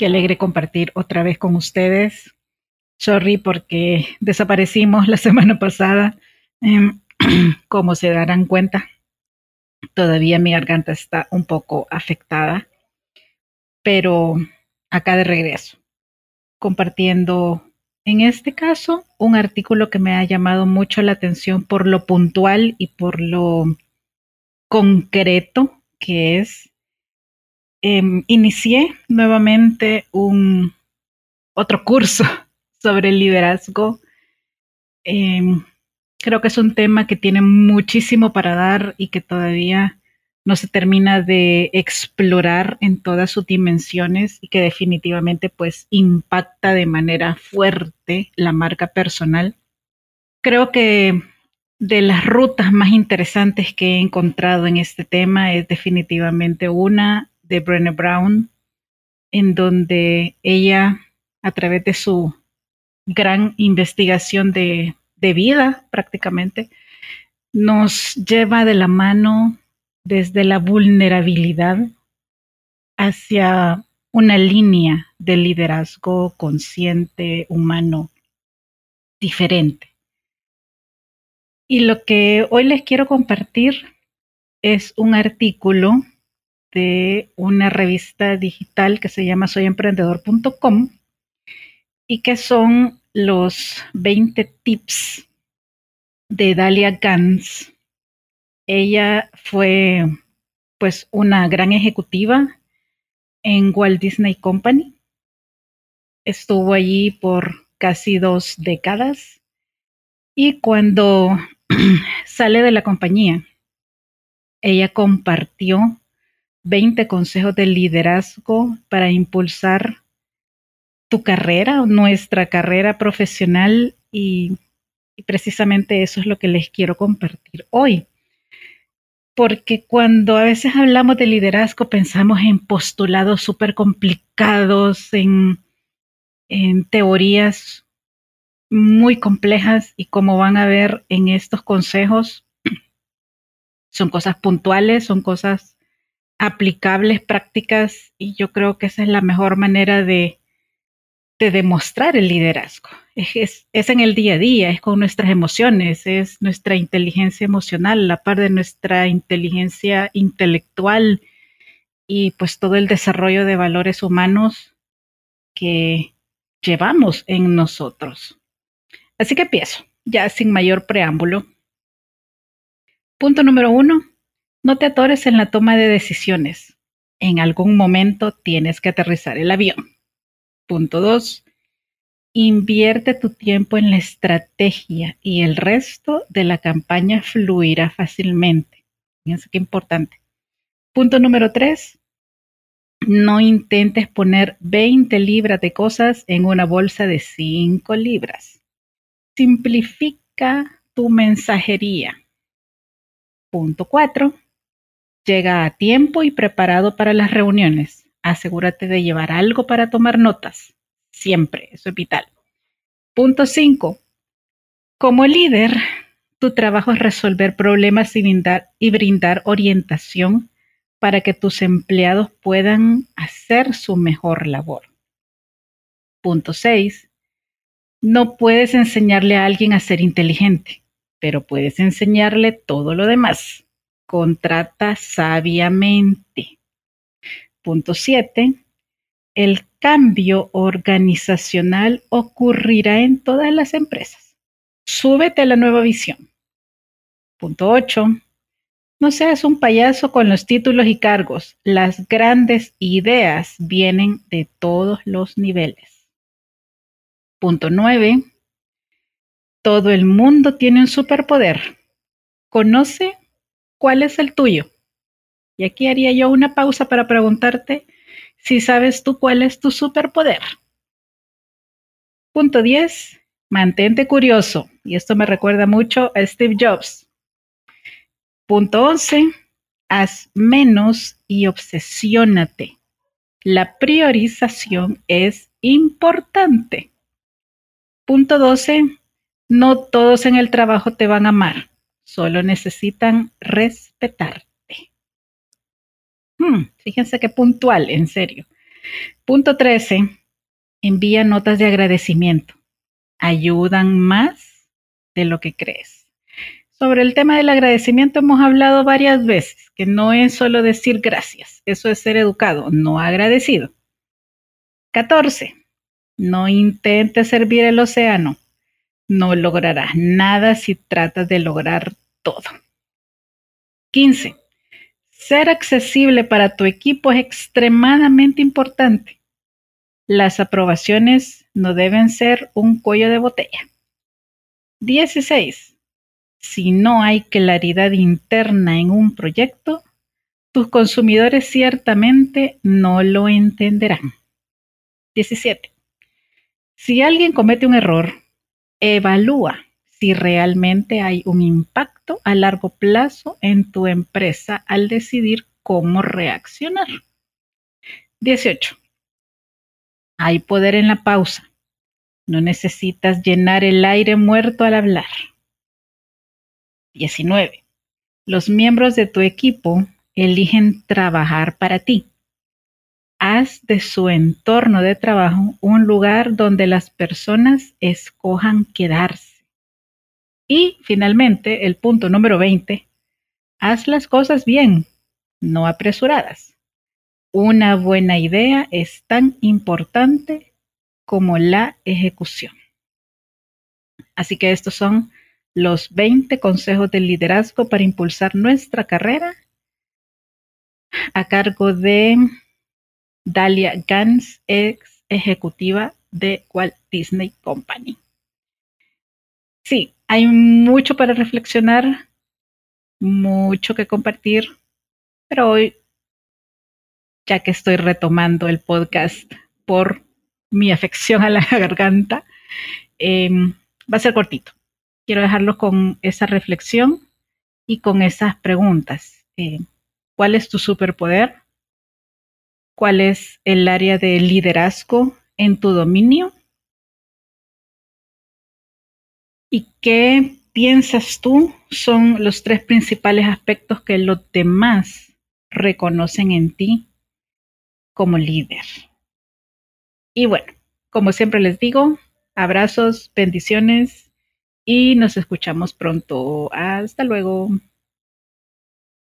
qué alegre compartir otra vez con ustedes Sorry porque desaparecimos la semana pasada. Em, como se darán cuenta, todavía mi garganta está un poco afectada, pero acá de regreso, compartiendo en este caso un artículo que me ha llamado mucho la atención por lo puntual y por lo concreto que es. Em, inicié nuevamente un otro curso sobre liderazgo. Em, creo que es un tema que tiene muchísimo para dar y que todavía no se termina de explorar en todas sus dimensiones y que definitivamente pues impacta de manera fuerte la marca personal. Creo que de las rutas más interesantes que he encontrado en este tema es definitivamente una de Brené Brown, en donde ella, a través de su gran investigación de, vida prácticamente, nos lleva de la mano desde la vulnerabilidad hacia una línea de liderazgo consciente, humano, diferente. Y lo que hoy les quiero compartir es un artículo de una revista digital que se llama soyemprendedor.com y que son los 20 tips de Dalia Gans. Ella fue pues una gran ejecutiva en Walt Disney Company. Estuvo allí por casi dos décadas y cuando sale de la compañía, ella compartió 20 consejos de liderazgo para impulsar tu carrera, nuestra carrera profesional y, precisamente eso es lo que les quiero compartir hoy. Porque cuando a veces hablamos de liderazgo pensamos en postulados súper complicados, en, en teorías muy complejas y como van a ver en estos consejos, son cosas puntuales, son cosas aplicables, prácticas y yo creo que esa es la mejor manera de, de demostrar el liderazgo. Es, en el día a día, es con nuestras emociones, es nuestra inteligencia emocional, la par de nuestra inteligencia intelectual y pues todo el desarrollo de valores humanos que llevamos en nosotros. Así que empiezo, ya sin mayor preámbulo. Punto número uno, no te atores en la toma de decisiones. En algún momento tienes que aterrizar el avión. Punto dos, invierte tu tiempo en la estrategia y el resto de la campaña fluirá fácilmente. Fíjense qué importante. Punto número tres, No intentes poner 20 libras de cosas en una bolsa de 5 libras. Simplifica tu mensajería. Punto 4. Llega a tiempo y preparado para las reuniones. Asegúrate de llevar algo para tomar notas. Siempre, eso es vital. Punto 5. Como líder, tu trabajo es resolver problemas y brindar, y brindar orientación para que tus empleados puedan hacer su mejor labor. Punto 6. No puedes enseñarle a alguien a ser inteligente, pero puedes enseñarle todo lo demás. Contrata sabiamente. Punto 7. El cambio organizacional ocurrirá en todas las empresas. Súbete a la nueva visión. Punto 8. No seas un payaso con los títulos y cargos. Las grandes ideas vienen de todos los niveles. Punto 9. Todo el mundo tiene un superpoder. Conoce cuál es el tuyo. Y aquí haría yo una pausa para preguntarte si sabes tú cuál es tu superpoder. Punto 10. Mantente curioso. Y esto me recuerda mucho a Steve Jobs. Punto 11. Haz menos y obsesiónate. La priorización es importante. Punto 12. No todos en el trabajo te van a amar, solo necesitan respetarte. Hmm, fíjense qué puntual, en serio. Punto 13. Envía notas de agradecimiento. Ayudan más de lo que crees. Sobre el tema del agradecimiento hemos hablado varias veces, que no es solo decir gracias, eso es ser educado, no agradecido. 14. No intentes servir el océano. No lograrás nada si tratas de lograr todo. 15. Ser accesible para tu equipo es extremadamente importante. Las aprobaciones no deben ser un cuello de botella. 16 si no hay claridad interna en un proyecto, tus consumidores ciertamente no lo entenderán. 17. Si alguien comete un error, evalúa si realmente hay un impacto a largo plazo en tu empresa al decidir cómo reaccionar. 18. Hay poder en la pausa. No necesitas llenar el aire muerto al hablar. 19. Los miembros de tu equipo eligen trabajar para ti. Haz de su entorno de trabajo un lugar donde las personas escojan quedarse. Y finalmente, el punto número 20. Haz las cosas bien, no apresuradas. Una buena idea es tan importante como la ejecución. Así que estos son los 20 consejos del liderazgo para impulsar nuestra carrera a cargo de Dalia Gans, ex ejecutiva de Walt Disney Company. Sí, hay mucho para reflexionar, mucho que compartir, pero hoy, ya que estoy retomando el podcast por mi afección a la garganta, em, va a ser cortito quiero dejarlo con esa reflexión y con esas preguntas. Eh, ¿Cuál es tu superpoder? ¿Cuál es el área de liderazgo en tu dominio? ¿Y qué piensas tú son los tres principales aspectos que los demás reconocen en ti como líder? Y bueno, como siempre les digo, abrazos, bendiciones y nos escuchamos pronto. Hasta luego.